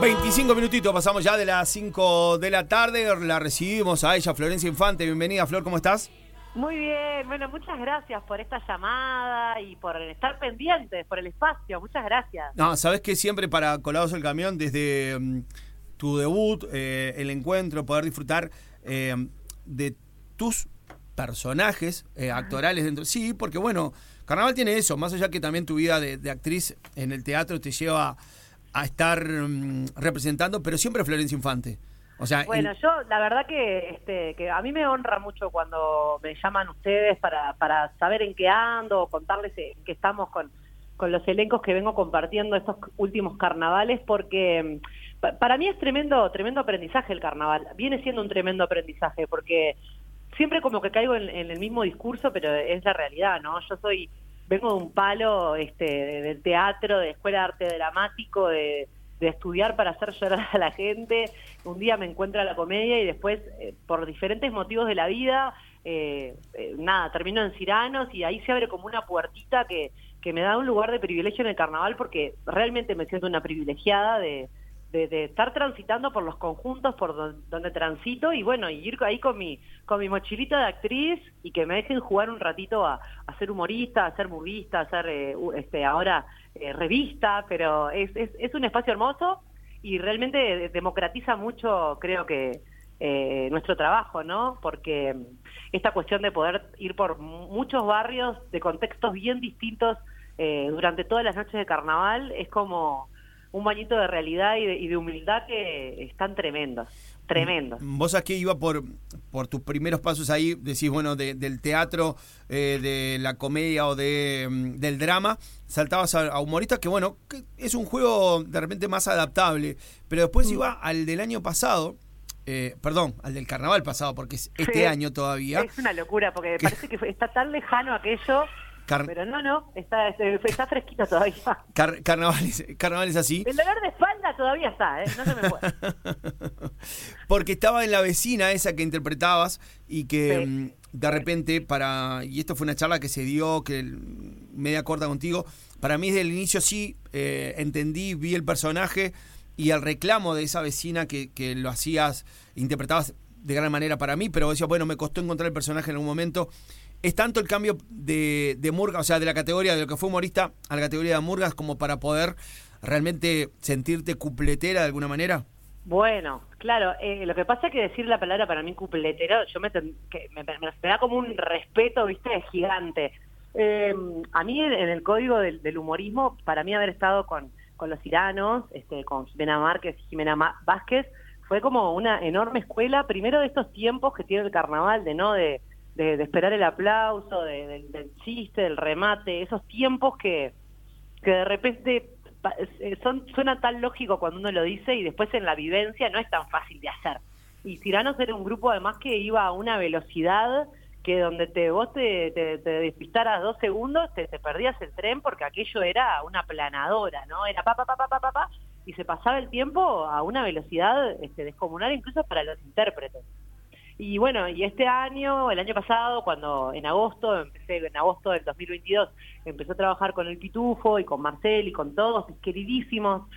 25 minutitos, pasamos ya de las 5 de la tarde. La recibimos a ella, Florencia Infante. Bienvenida, Flor, ¿cómo estás? Muy bien, bueno, muchas gracias por esta llamada y por estar pendientes, por el espacio, muchas gracias. No, sabes que siempre para Colados el Camión, desde mm, tu debut, eh, el encuentro, poder disfrutar eh, de tus personajes eh, actorales dentro. Sí, porque bueno, Carnaval tiene eso, más allá que también tu vida de, de actriz en el teatro te lleva a estar mm, representando, pero siempre Florencia Infante. O sea, bueno, yo la verdad que, este, que a mí me honra mucho cuando me llaman ustedes para, para saber en qué ando, contarles en qué estamos con, con los elencos que vengo compartiendo estos últimos carnavales, porque mm, para mí es tremendo, tremendo aprendizaje el carnaval. Viene siendo un tremendo aprendizaje, porque siempre como que caigo en, en el mismo discurso, pero es la realidad, ¿no? Yo soy vengo de un palo este, del teatro, de escuela de arte dramático, de, estudiar para hacer llorar a la gente. Un día me encuentro a la comedia y después, eh, por diferentes motivos de la vida, eh, eh, nada, termino en Ciranos y ahí se abre como una puertita que, que me da un lugar de privilegio en el carnaval porque realmente me siento una privilegiada de, de, estar transitando por los conjuntos por donde, transito y bueno, y ir ahí con mi, con mi mochilita de actriz y que me dejen jugar un ratito a, ser humorista, a ser burguista, a ser eh, este, ahora eh, revista, pero es, es, un espacio hermoso y realmente democratiza mucho, creo que, eh, nuestro trabajo, ¿no? Porque esta cuestión de poder ir por muchos barrios de contextos bien distintos durante todas las noches de carnaval es como un bañito de realidad y de, humildad que están tremendos, tremendos. Mm, vos aquí iba por, por tus primeros pasos ahí, decís, bueno, del teatro, eh, de la comedia o de, mm, del drama, saltabas a, humoristas, que bueno, es un juego de repente más adaptable, pero después mm. iba al del año pasado, eh, perdón, al del carnaval pasado, porque es este año todavía. Es una locura, porque parece que está tan lejano aquello pero no, no, está, este, está fresquito todavía. carnaval, es, así. El dolor de espalda todavía está, ¿eh? No se me fue. Porque estaba en la vecina esa que interpretabas y que mm, de repente para... Y esto fue una charla que se dio, que media corta contigo. Para mí desde el inicio sí eh, entendí, vi el personaje y el reclamo de esa vecina que, que lo hacías, interpretabas de gran manera para mí, pero decía, bueno, me costó encontrar el personaje en algún momento ¿Es tanto el cambio de, de Murgas, o sea, de la categoría de lo que fue humorista a la categoría de Murgas como para poder realmente sentirte cupletera de alguna manera? Bueno, claro, eh, lo que pasa es que decir la palabra para mí cupletero, yo me, que me, da como un respeto, viste, gigante. Eh, a mí en, el código del, humorismo, para mí haber estado con, con los iranos, este, con Jimena Márquez y Jimena Vázquez, fue como una enorme escuela, primero de estos tiempos que tiene el carnaval, de no de de, esperar el aplauso, del chiste, del remate, esos tiempos que, que de repente eh, son suena tan lógico cuando uno lo dice y después en la vivencia no es tan fácil de hacer. Y Tiranos era un grupo además que iba a una velocidad que donde te vos te, te, despistaras dos segundos te, te, perdías el tren porque aquello era una planadora, ¿no? Era pa pa pa pa pa pa, pa y se pasaba el tiempo a una velocidad este, descomunal incluso para los intérpretes. Y bueno, y este año, el año pasado, cuando en agosto, empecé en agosto del 2022, empecé a trabajar con el Pitufo y con Marcel y con todos mis queridísimos,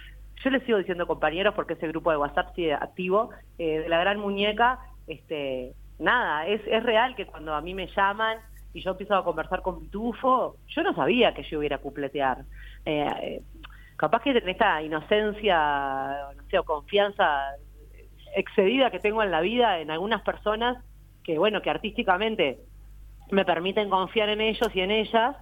yo les sigo diciendo compañeros porque ese grupo de WhatsApp sigue activo, eh, de la gran muñeca, este, nada, es, es real que cuando a mí me llaman y yo empiezo a conversar con Pitufo, yo no sabía que yo iba a cupletear. Eh, eh, capaz que en esta inocencia, no sé, o confianza excedida que tengo en la vida en algunas personas que, bueno, que artísticamente me permiten confiar en ellos y en ellas.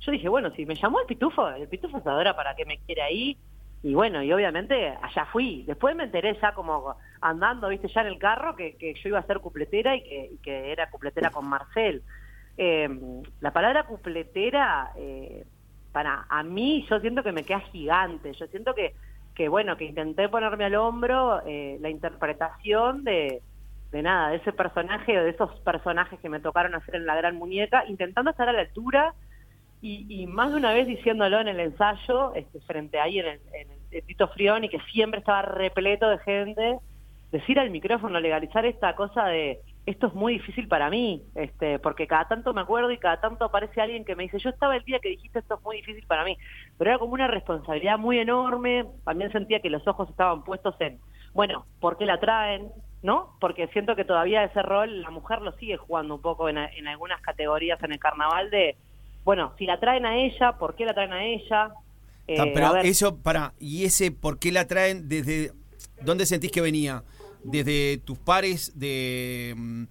Yo dije, bueno, si me llamó el pitufo, el pitufo se para que me quiera ahí. Y bueno, y obviamente allá fui. Después me enteré ya como andando, viste, ya en el carro, que, que yo iba a ser cupletera y que, que era cupletera con Marcel. Eh, la palabra cupletera, eh, para a mí, yo siento que me queda gigante. Yo siento que que bueno, que intenté ponerme al hombro eh, la interpretación de, de nada, de ese personaje o de esos personajes que me tocaron hacer en La Gran Muñeca, intentando estar a la altura y, más de una vez diciéndolo en el ensayo, este, frente ahí en el, en Tito y que siempre estaba repleto de gente, decir al micrófono, legalizar esta cosa de, esto es muy difícil para mí, este, porque cada tanto me acuerdo y cada tanto aparece alguien que me dice, yo estaba el día que dijiste esto es muy difícil para mí, pero era como una responsabilidad muy enorme, también sentía que los ojos estaban puestos en, bueno, ¿por qué la traen? ¿No? Porque siento que todavía ese rol la mujer lo sigue jugando un poco en, en algunas categorías en el carnaval de, bueno, si la traen a ella, ¿por qué la traen a ella? Eh, pero eso, para, ¿y ese por qué la traen desde dónde sentís que venía? Desde tus pares de... Mm,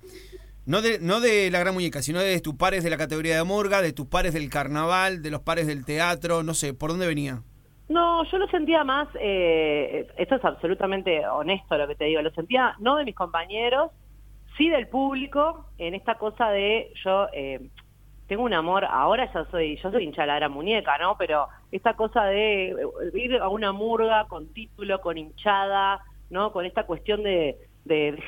no de, no de la gran muñeca, sino de tus pares de la categoría de morga, de tus pares del carnaval, de los pares del teatro, no sé, ¿por dónde venía? No, yo lo sentía más, eh, esto es absolutamente honesto lo que te digo, lo sentía no de mis compañeros, sí del público, en esta cosa de yo eh, tengo un amor, ahora ya soy, yo soy hincha la gran muñeca, ¿no? Pero esta cosa de ir a una murga con título, con hinchada, ¿no? Con esta cuestión de,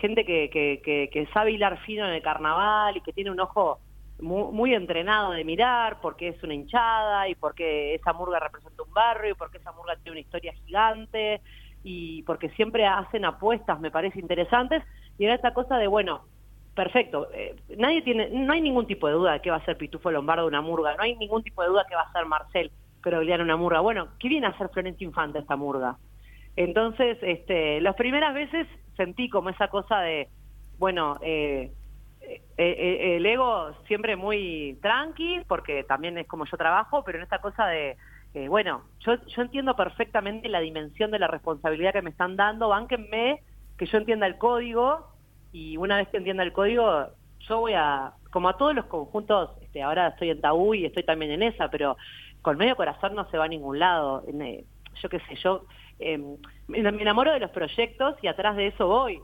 gente que, que, sabe hilar fino en el carnaval y que tiene un ojo muy, entrenado de mirar porque es una hinchada y porque esa murga representa un barrio y porque esa murga tiene una historia gigante y porque siempre hacen apuestas, me parece interesantes, y era esta cosa de, bueno, perfecto, eh, nadie tiene, no hay ningún tipo de duda de que va a ser Pitufo Lombardo una murga, no hay ningún tipo de duda que va a ser Marcel Crogliano una murga. Bueno, ¿qué viene a hacer Florencia Infante esta murga? Entonces, este, las primeras veces sentí como esa cosa de, bueno, eh, eh, eh, el ego siempre muy tranqui, porque también es como yo trabajo, pero en esta cosa de, bueno, yo, yo entiendo perfectamente la dimensión de la responsabilidad que me están dando, bánquenme, que yo entienda el código, y una vez que entienda el código, yo voy a, como a todos los conjuntos, este, ahora estoy en Tabú y estoy también en esa, pero con medio corazón no se va a ningún lado. Yo qué sé, yo eh, me enamoro de los proyectos y atrás de eso voy.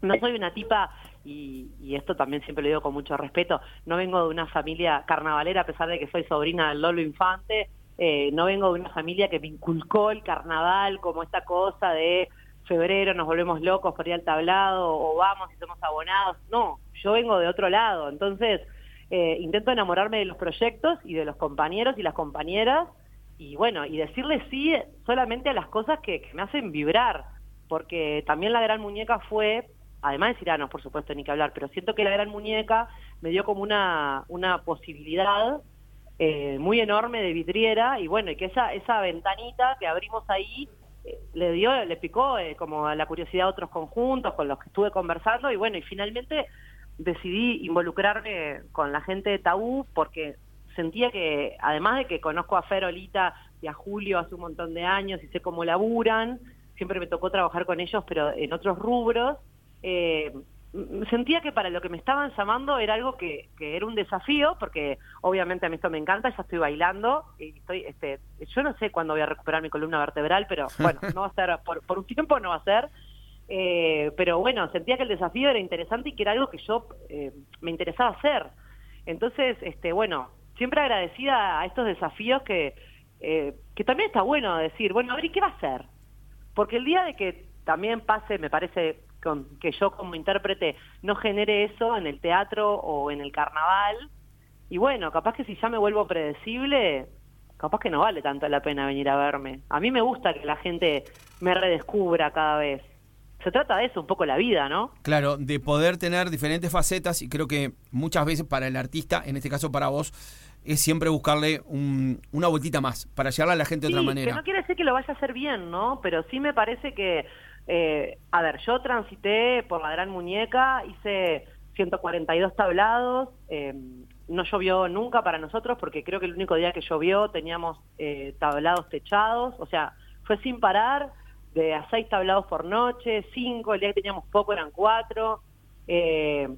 No soy una tipa, y, esto también siempre lo digo con mucho respeto, no vengo de una familia carnavalera a pesar de que soy sobrina del Lolo Infante, eh, no vengo de una familia que me inculcó el carnaval como esta cosa de febrero nos volvemos locos por ir al tablado o vamos y somos abonados. No, yo vengo de otro lado. Entonces, eh, intento enamorarme de los proyectos y de los compañeros y las compañeras y bueno, y decirle sí solamente a las cosas que, me hacen vibrar, porque también la gran muñeca fue, además de Ciranos, por supuesto, ni que hablar, pero siento que la gran muñeca me dio como una, una posibilidad eh, muy enorme de vidriera, y bueno, y que esa, esa ventanita que abrimos ahí eh, le dio, le picó eh, como la curiosidad a otros conjuntos con los que estuve conversando, y bueno, y finalmente decidí involucrarme con la gente de Tabú porque sentía que, además de que conozco a Ferolita y a Julio hace un montón de años y sé cómo laburan, siempre me tocó trabajar con ellos, pero en otros rubros, eh, sentía que para lo que me estaban llamando era algo que, era un desafío, porque obviamente a mí esto me encanta, ya estoy bailando, y estoy, este, yo no sé cuándo voy a recuperar mi columna vertebral, pero bueno, no va a ser, por, un tiempo no va a ser, eh, pero bueno, sentía que el desafío era interesante y que era algo que yo eh, me interesaba hacer. Entonces, este, bueno, siempre agradecida a estos desafíos que, eh, que también está bueno decir, bueno, a ver, ¿y qué va a hacer? Porque el día de que también pase, me parece, con, que yo como intérprete no genere eso en el teatro o en el carnaval, y bueno, capaz que si ya me vuelvo predecible, capaz que no vale tanto la pena venir a verme. A mí me gusta que la gente me redescubra cada vez. Se trata de eso, un poco la vida, ¿no? Claro, de poder tener diferentes facetas y creo que muchas veces para el artista, en este caso para vos, es siempre buscarle una vueltita más para llegarle a la gente de otra manera. Que no quiere decir que lo vaya a hacer bien, ¿no? Pero sí me parece que, eh, a ver, yo transité por la Gran Muñeca, hice 142 tablados, eh, no llovió nunca para nosotros porque creo que el único día que llovió teníamos eh, tablados techados, o sea, fue sin parar, de a seis tablados por noche, cinco, el día que teníamos poco eran cuatro. Eh,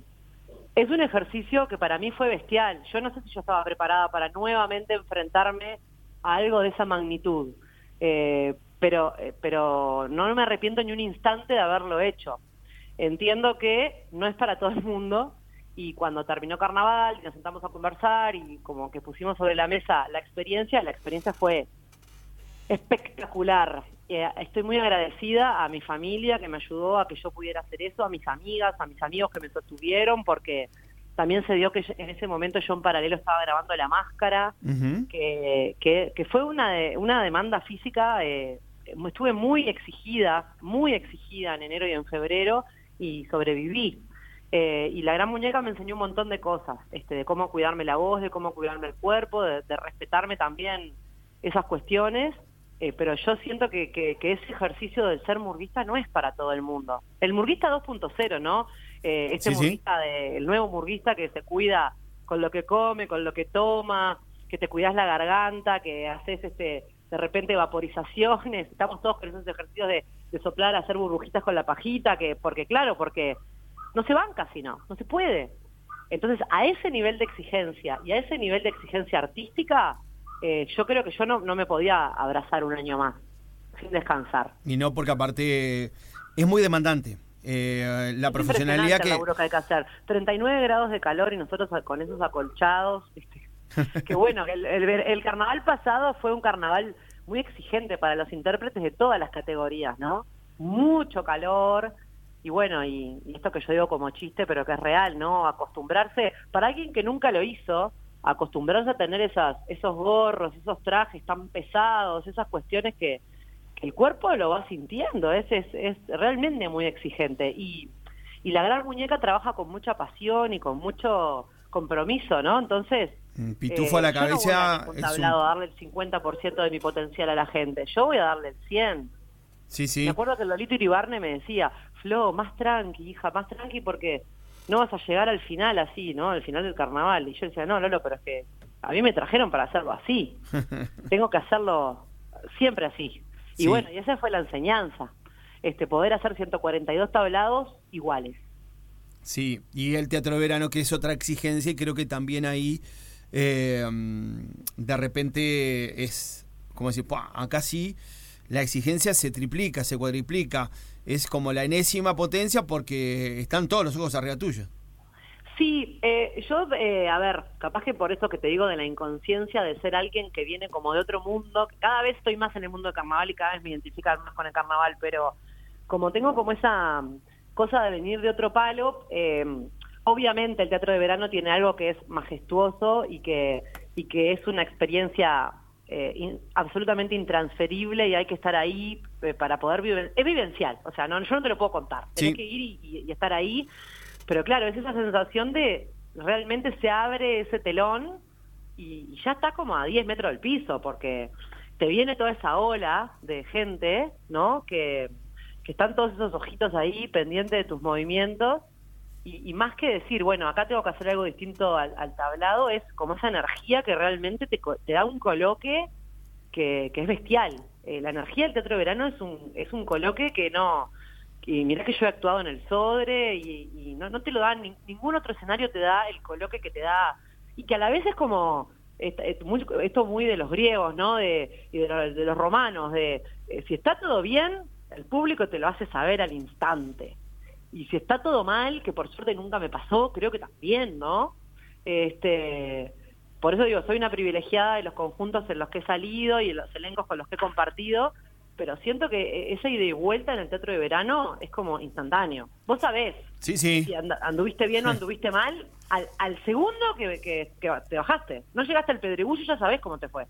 es un ejercicio que para mí fue bestial. Yo no sé si yo estaba preparada para nuevamente enfrentarme a algo de esa magnitud, eh, pero, eh, pero no me arrepiento ni un instante de haberlo hecho. Entiendo que no es para todo el mundo y cuando terminó Carnaval y nos sentamos a conversar y como que pusimos sobre la mesa la experiencia, la experiencia fue espectacular. Eh, estoy muy agradecida a mi familia que me ayudó a que yo pudiera hacer eso, a mis amigas, a mis amigos que me sostuvieron, porque también se dio que en ese momento yo en paralelo estaba grabando La Máscara, que, que, fue una, de, una demanda física, eh, estuve muy exigida, muy exigida en enero y en febrero y sobreviví. Eh, y la gran muñeca me enseñó un montón de cosas, este, de cómo cuidarme la voz, de cómo cuidarme el cuerpo, de, respetarme también esas cuestiones. Eh, pero yo siento que, que, ese ejercicio del ser murguista no es para todo el mundo. El murguista 2.0, ¿no? Eh, este murguista, de, el nuevo murguista que se cuida con lo que come, con lo que toma, que te cuidas la garganta, que haces este de repente vaporizaciones, estamos todos con esos ejercicios de, de soplar, hacer burbujitas con la pajita, que porque claro, porque no se van casi no, no se puede. Entonces, a ese nivel de exigencia y a ese nivel de exigencia artística, eh, yo creo que yo no, no me podía abrazar un año más sin descansar. Y no, porque aparte es muy demandante. Eh, la profesionalidad que... que hay que hacer. 39 grados de calor y nosotros con esos acolchados. que bueno, el, el, carnaval pasado fue un carnaval muy exigente para los intérpretes de todas las categorías, ¿no? Mucho calor, y bueno, y, esto que yo digo como chiste, pero que es real, ¿no? Acostumbrarse, para alguien que nunca lo hizo, acostumbrarse a tener esas, esos gorros, esos trajes tan pesados, esas cuestiones que, el cuerpo lo va sintiendo, es, es, es realmente muy exigente. Y, y la gran muñeca trabaja con mucha pasión y con mucho compromiso, ¿no? Entonces... Pitufo a la cabeza... No voy a, darle el 50% de mi potencial a la gente, yo voy a darle el 100%. Sí, sí. Me acuerdo que Lolito Iribarne me decía, Flo, más tranqui, hija, más tranqui porque no vas a llegar al final así, ¿no? Al final del carnaval. Y yo decía, no, Lolo, pero es que a mí me trajeron para hacerlo así. Tengo que hacerlo siempre así. Y bueno, y esa fue la enseñanza. Este, poder hacer 142 tablados iguales. Sí, y el teatro de verano, que es otra exigencia, y creo que también ahí eh, de repente es como decir, acá sí la exigencia se triplica, se cuadriplica. Es como la enésima potencia porque están todos los ojos arriba tuyo. Sí, eh, yo, eh, a ver, capaz que por eso que te digo de la inconsciencia de ser alguien que viene como de otro mundo, cada vez estoy más en el mundo del carnaval y cada vez me identifico más con el carnaval, pero como tengo como esa cosa de venir de otro palo, eh, obviamente el teatro de verano tiene algo que es majestuoso y que, y que es una experiencia eh, absolutamente intransferible y hay que estar ahí eh, para poder vivir. Es vivencial, o sea, no, yo no te lo puedo contar. Tienes que ir y, estar ahí. Pero claro, es esa sensación de realmente se abre ese telón y, ya está como a 10 metros del piso, porque te viene toda esa ola de gente, ¿no? Que, que están todos esos ojitos ahí pendientes de tus movimientos y, más que decir, bueno, acá tengo que hacer algo distinto al, tablado, es como esa energía que realmente te, te da un coloque que, que es bestial. Eh, la energía del teatro de verano es un, es un coloque que no... Y mirá que yo he actuado en el Sodre y, no, no te lo da, ningún otro escenario te da el coloque que te da, y que a la vez es como, esto muy de los griegos, ¿no? De, y de, los, romanos, de eh, si está todo bien, el público te lo hace saber al instante y si está todo mal, que por suerte nunca me pasó, creo que también, ¿no? Este, por eso digo, soy una privilegiada de los conjuntos en los que he salido y en los elencos con los que he compartido, pero siento que esa ida y vuelta en el teatro de verano es como instantáneo. Vos sabés sí, sí. si anduviste bien o anduviste mal al, segundo que, que, te bajaste. No llegaste al pedregullo y ya sabés cómo te fue.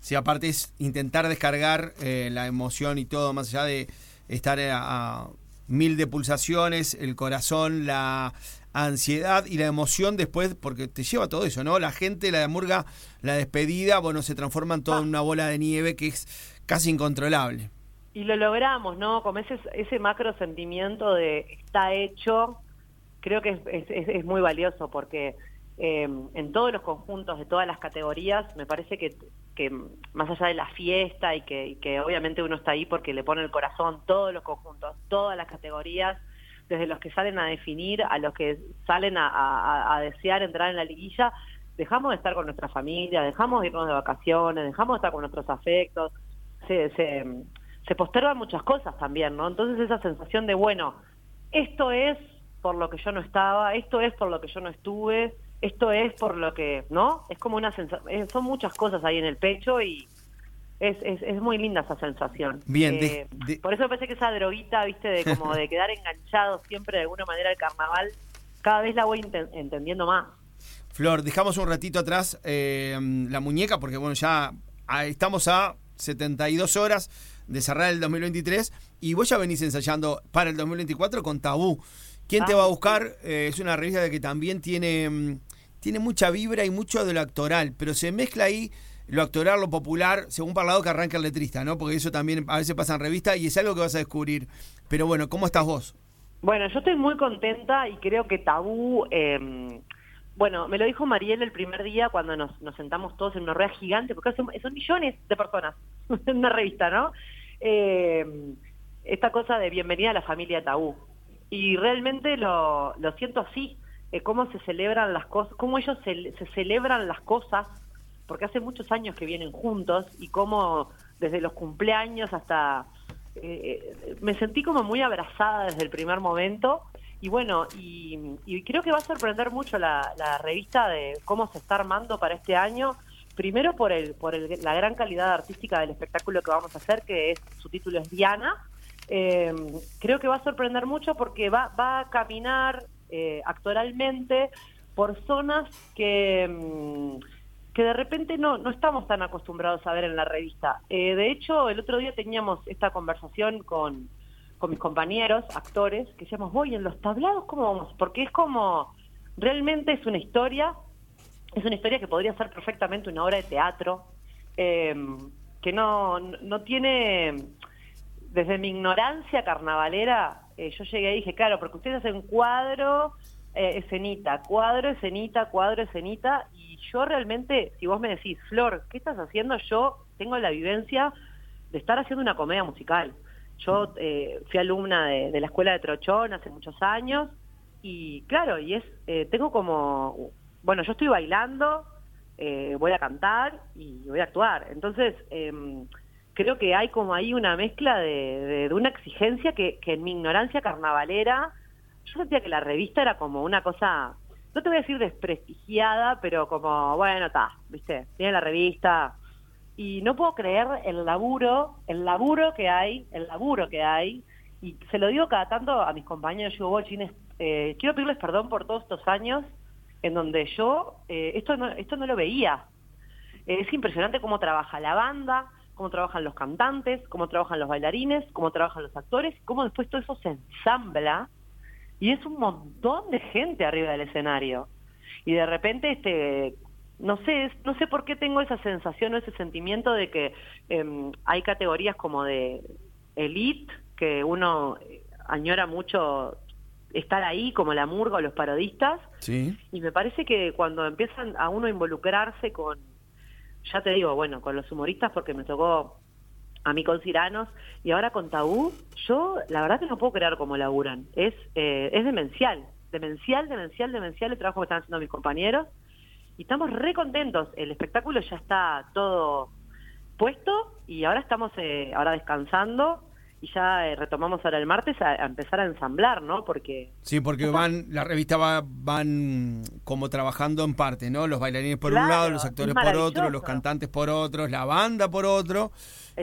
Sí, aparte es intentar descargar eh, la emoción y todo, más allá de estar a mil de pulsaciones, el corazón, la ansiedad y la emoción después, porque te lleva todo eso, ¿no? La gente, la murga, la despedida, bueno, se transforma en toda una bola de nieve que es casi incontrolable. Y lo logramos, ¿no? Como ese, ese macro sentimiento de está hecho, creo que es, es muy valioso porque eh, en todos los conjuntos de todas las categorías, me parece que, que más allá de la fiesta y que, obviamente uno está ahí porque le pone el corazón todos los conjuntos, todas las categorías, desde los que salen a definir a los que salen a, a, desear entrar en la liguilla, dejamos de estar con nuestra familia, dejamos de irnos de vacaciones, dejamos de estar con nuestros afectos, se, se, se postergan muchas cosas también, ¿no? Entonces esa sensación de, bueno, esto es por lo que yo no estaba, esto es por lo que yo no estuve, esto es por lo que, ¿no? Es como una sensación, eh, son muchas cosas ahí en el pecho y es, es, es muy linda esa sensación. Bien, eh, por eso pensé que esa droguita, viste, de como de quedar enganchado siempre de alguna manera al carnaval, cada vez la voy entendiendo más. Flor, dejamos un ratito atrás eh, la muñeca porque bueno, ya estamos a 72 horas de cerrar el 2023 y vos ya venís ensayando para el 2024 con Tabú. ¿Quién te Ah, va a buscar? Eh, es una revista que también tiene, mm, tiene mucha vibra y mucho de lo actoral, pero se mezcla ahí lo actoral, lo popular, según para el lado que arranca el letrista, ¿no? Porque eso también a veces pasa en revista y es algo que vas a descubrir. Pero bueno, ¿cómo estás vos? Bueno, yo estoy muy contenta y creo que Tabú, eh, bueno, me lo dijo Mariel el primer día cuando nos, nos sentamos todos en una rueda gigante, porque son, son millones de personas en una revista, ¿no? Eh, esta cosa de bienvenida a la familia Tabú. Y realmente lo, lo siento así, eh, cómo se celebran las cosas, cómo ellos se, se celebran las cosas, porque hace muchos años que vienen juntos y cómo desde los cumpleaños hasta eh, eh, me sentí como muy abrazada desde el primer momento y bueno, y, y creo que va a sorprender mucho la, la revista de cómo se está armando para este año, primero por el por el- la gran calidad artística del espectáculo que vamos a hacer, que es su título es Diana. Eh, creo que va a sorprender mucho porque va, va a caminar eh, actoralmente por zonas que... mm, que de repente no, no estamos tan acostumbrados a ver en la revista. Eh, de hecho, el otro día teníamos esta conversación con, con mis compañeros, actores, que decíamos, voy, en los tablados, ¿cómo vamos? Porque es como, realmente es una historia, es una historia que podría ser perfectamente una obra de teatro, eh, que no, no tiene, desde mi ignorancia carnavalera, eh, yo llegué y dije, claro, porque ustedes hacen cuadro, eh, escenita, cuadro, escenita, cuadro, escenita, y yo realmente, si vos me decís, Flor, ¿qué estás haciendo? Yo tengo la vivencia de estar haciendo una comedia musical. Yo eh, fui alumna de, de la escuela de Trochón hace muchos años, y claro, y es, eh, tengo como, bueno, yo estoy bailando, eh, voy a cantar y voy a actuar. Entonces, em, creo que hay como ahí una mezcla de, de- una exigencia que, que en mi ignorancia carnavalera, yo sentía que la revista era como una cosa, no te voy a decir desprestigiada, pero como, bueno, está, viste, tiene la revista. Y no puedo creer el laburo, el laburo que hay, el laburo que hay, y se lo digo cada tanto a mis compañeros, yo digo, "Vos, chines, eh, quiero pedirles perdón por todos estos años en donde yo eh, esto, no, esto no lo veía. Es impresionante cómo trabaja la banda, cómo trabajan los cantantes, cómo trabajan los bailarines, cómo trabajan los actores, cómo después todo eso se ensambla y es un montón de gente arriba del escenario. Y de repente, este, no sé, no sé por qué tengo esa sensación o ese sentimiento de que em, hay categorías como de elite que uno eh, añora mucho estar ahí, como la murga o los parodistas, Sí. y me parece que cuando empiezan a uno a involucrarse con, ya te digo, bueno, con los humoristas, porque me tocó a mí con Ciranos, y ahora con Tabú, yo la verdad que no puedo creer cómo laburan. Es, eh, es demencial, demencial, demencial, demencial el trabajo que están haciendo mis compañeros, y estamos re contentos. El espectáculo ya está todo puesto, y ahora estamos eh, ahora descansando, y ya eh, retomamos ahora el martes a, a empezar a ensamblar, ¿no? Porque Sí, porque van, la revista va, van como trabajando en parte, ¿no? Los bailarines por un lado, los es actores por otro, los cantantes por otro, la banda por otro.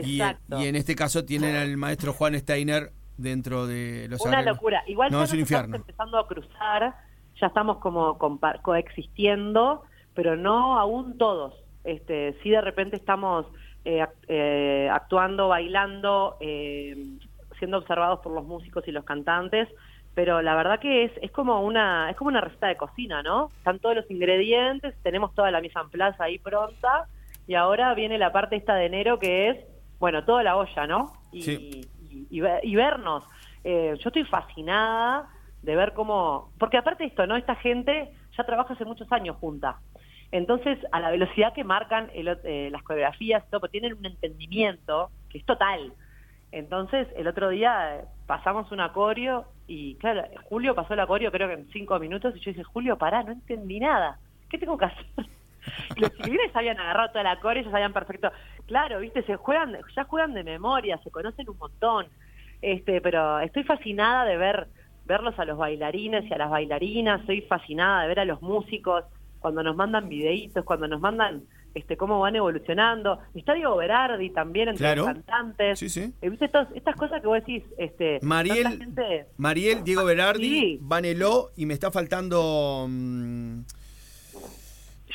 Y, Exacto. y en este caso tienen al maestro Juan Steiner dentro de los Una arreglos. locura. Igual no, ya es nos estamos empezando a cruzar, ya estamos como coexistiendo, pero no aún todos. Este, sí de repente estamos eh, eh, actuando, bailando, eh, siendo observados por los músicos y los cantantes, pero la verdad que es, es como una es como una receta de cocina, ¿no? Están todos los ingredientes, tenemos toda la mise en place ahí pronta y ahora viene la parte esta de enero que es, bueno, toda la olla, ¿no? Y, Sí. y, y ve- y vernos. Eh, yo estoy fascinada de ver cómo, porque aparte de esto, ¿no? Esta gente ya trabaja hace muchos años junta. Entonces, a la velocidad que marcan el eh, las coreografías, todo, pues tienen un entendimiento que es total. Entonces, el otro día eh, pasamos una coreo y, claro, Julio pasó la coreo creo que en cinco minutos y yo dije, Julio, pará, no entendí nada. ¿Qué tengo que hacer? Y los chiquilines habían agarrado toda la coreo, ya sabían perfecto. Claro, viste, se juegan, ya juegan de memoria, se conocen un montón. Este, pero estoy fascinada de ver verlos a los bailarines y a las bailarinas, estoy fascinada de ver a los músicos cuando nos mandan videitos, cuando nos mandan este cómo van evolucionando. Está Diego Berardi también entre Claro. los cantantes. Sí, sí. Eh, ¿Viste estas, estas cosas que vos decís? Este, Mariel, gente- Mariel, Diego Berardi, Sí. Vaneló y me está faltando... mm,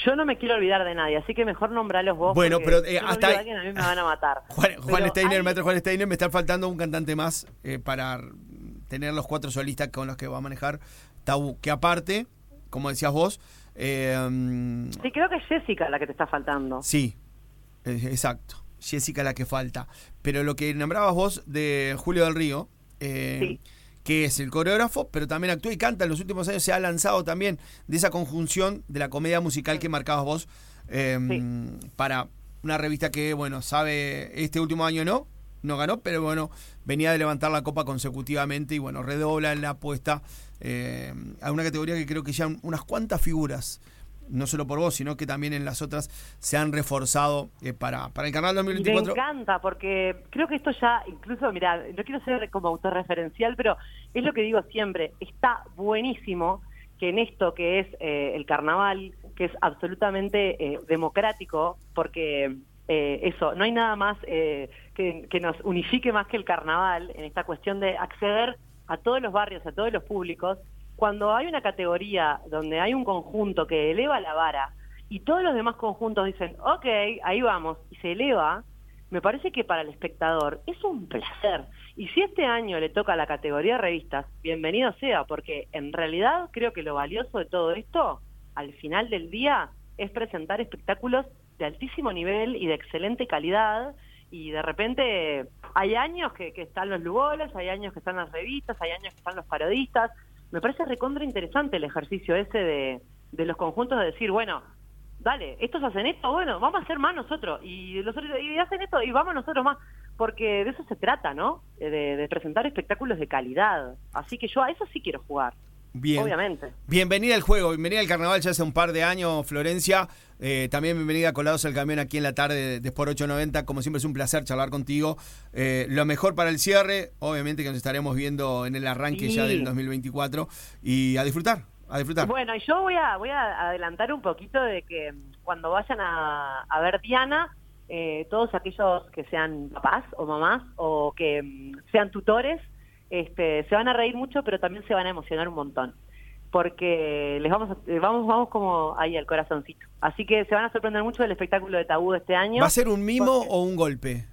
Yo no me quiero olvidar de nadie, así que mejor nombralos vos. Bueno, pero, eh, hasta ahí- a mí me van a matar. Juan, Juan Steiner, hay- maestro Juan Steiner, me está faltando un cantante más eh, para tener los cuatro solistas con los que va a manejar Tabú. Que aparte, como decías vos, eh, Sí, creo que es Jessica la que te está faltando. sí, eh, exacto. Jessica la que falta. Pero lo que nombrabas vos de Julio del Río, eh, Sí. que es el coreógrafo, pero también actúa y canta. En los últimos años se ha lanzado también de esa conjunción de la comedia musical que marcabas vos eh, para una revista que, bueno, sabe, este último año no, no ganó, pero bueno, venía de levantar la copa consecutivamente y bueno, redobla en la apuesta eh, a una categoría que creo que ya unas cuantas figuras, no solo por vos, sino que también en las otras se han reforzado eh, para, para el canal Y me 2024. encanta porque creo que esto ya, incluso, mira, no quiero ser como autorreferencial, pero es lo que digo siempre, está buenísimo que en esto que es eh, el carnaval, que es absolutamente eh, democrático, porque eh, eso, no hay nada más eh, que, que nos unifique más que el carnaval en esta cuestión de acceder a todos los barrios, a todos los públicos, cuando hay una categoría donde hay un conjunto que eleva la vara y todos los demás conjuntos dicen, ok, ahí vamos, y se eleva, me parece que para el espectador es un placer. Y si este año le toca a la categoría revistas, bienvenido sea, porque en realidad creo que lo valioso de todo esto, al final del día, es presentar espectáculos de altísimo nivel y de excelente calidad. Y de repente hay años que, que están los lugoles, hay años que están las revistas, hay años que están los parodistas. Me parece recontra interesante el ejercicio ese de, de los conjuntos de decir, bueno, dale, estos hacen esto, bueno, vamos a hacer más nosotros, y los y hacen esto, y vamos nosotros más, porque de eso se trata, ¿no? De, de presentar espectáculos de calidad. Así que yo a eso sí quiero jugar, Bien. obviamente. Bienvenida al juego, bienvenida al carnaval ya hace un par de años, Florencia. Eh, también bienvenida a Colados al Camión aquí en la tarde de, Sport 890. Como siempre es un placer charlar contigo. Eh, lo mejor para el cierre, obviamente que nos estaremos viendo en el arranque Sí. ya del 2024. Y a disfrutar, a disfrutar. Bueno, y yo voy a, voy a adelantar un poquito de que cuando vayan a, a ver Diana, eh, todos aquellos que sean papás o mamás o que mm, sean tutores, este, se van a reír mucho, pero también se van a emocionar un montón. Porque les vamos, eh, vamos, vamos como ahí al corazoncito. Así que se van a sorprender mucho del espectáculo de tabú de este año. ¿Va a ser un mimo Porque- o un golpe?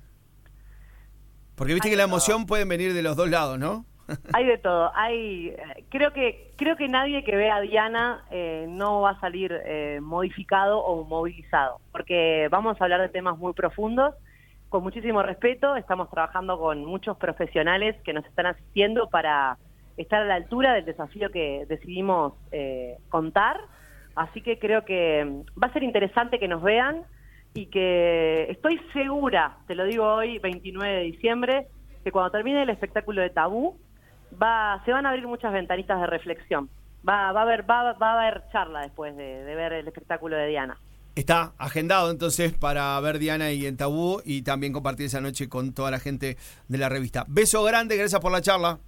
Porque viste Hay que la emoción puede venir de los dos lados, ¿no? Hay de todo. Hay, eh, creo que creo que nadie que vea a Diana eh, no va a salir eh, modificado o movilizado, porque vamos a hablar de temas muy profundos, con muchísimo respeto. Estamos trabajando con muchos profesionales que nos están asistiendo para estar a la altura del desafío que decidimos eh, contar. Así que creo que mm, va a ser interesante que nos vean y que estoy segura, te lo digo hoy, 29 de diciembre, que cuando termine el espectáculo de Tabú, va, se van a abrir muchas ventanitas de reflexión. Va, va, a, haber, va, va a haber charla después de, de ver el espectáculo de Diana. Está agendado entonces para ver Diana y en Tabú y también compartir esa noche con toda la gente de la revista. Beso grande, gracias por la charla.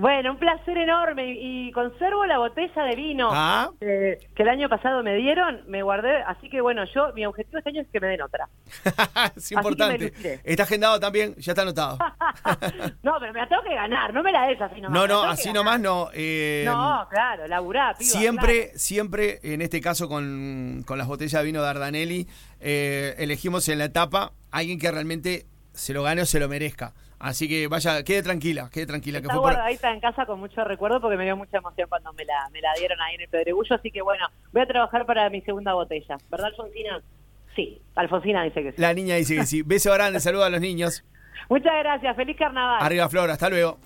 Bueno, un placer enorme y conservo la botella de vino Ah. eh, que el año pasado me dieron, me guardé, así que bueno, yo mi objetivo este año es que me den otra. es importante. Está agendado también, ya está anotado. no, pero me la tengo que ganar, no me la des así nomás. No, no, así nomás no. eh, No, claro, laburá, piba, Siempre, claro. siempre, en este caso con, con las botellas de vino de Ardanelli, eh, elegimos en la etapa a alguien que realmente se lo gane o se lo merezca. Así que vaya, quede tranquila, quede tranquila. Que Está fue por- guardadita en casa con mucho recuerdo porque me dio mucha emoción cuando me la, me la dieron ahí en el Pedregullo, así que bueno, voy a trabajar para mi segunda botella. ¿Verdad, Alfonsina? Sí, Alfonsina dice que sí. La niña dice que sí. Beso grande, saludo a los niños. Muchas gracias, feliz carnaval. Arriba Flor, hasta luego.